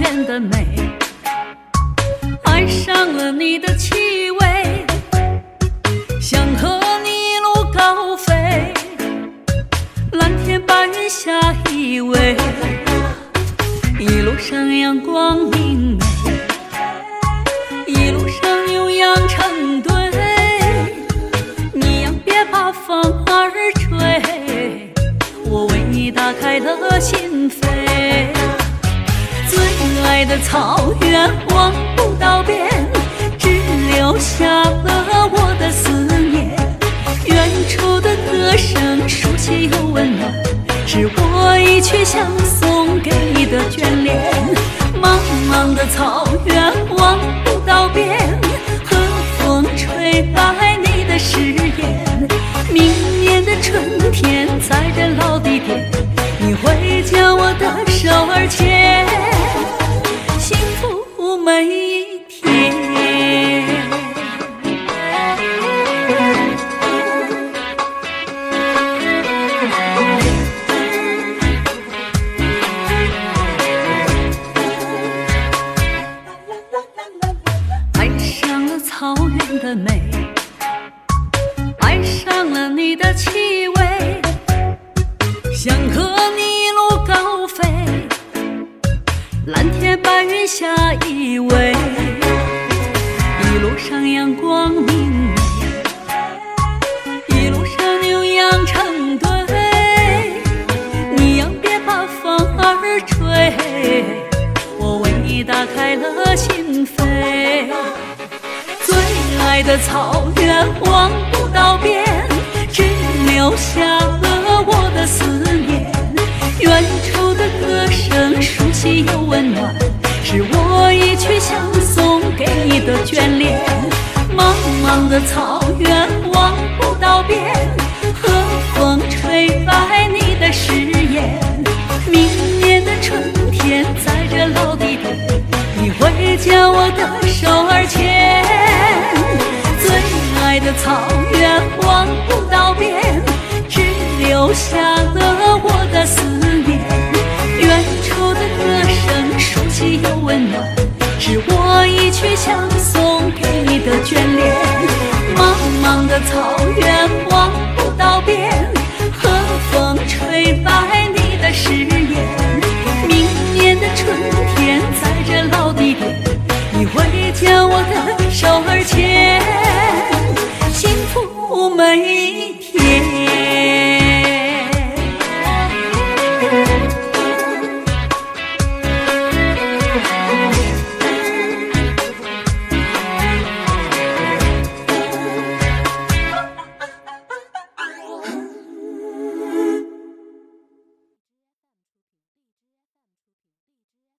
远的美，爱上了你的气味，想和你一路高飞，蓝天白云下依偎，一路上阳光明媚，一路上牛羊成对，你呀别把风儿吹，我为你打开了心扉。爱的草原望不到边只留下了我的思念。远处的歌声熟悉又温暖是我一曲相送给你的眷恋。茫茫的草原望不到边和风吹白你的誓言。明年的春天在这老地点你会将我的手儿牵草原的美，爱上了你的气味，想和你一路高飞，蓝天白云下依偎，一路上阳光明的草原望不到边，只留下了我的思念。远处的歌声熟悉又温暖，是我一曲相送给你的眷恋。茫茫的草原望不到边，和风吹白你的誓言。明年的春天，在这老地点，你会将我的手儿牵。的草原望不到边，只留下了我的思念。远处的歌声熟悉又温暖，是我一曲相送给你的眷恋。茫茫的草原望不到边，和风吹白你的誓言。明年的春天，在这老地点，你会将我的。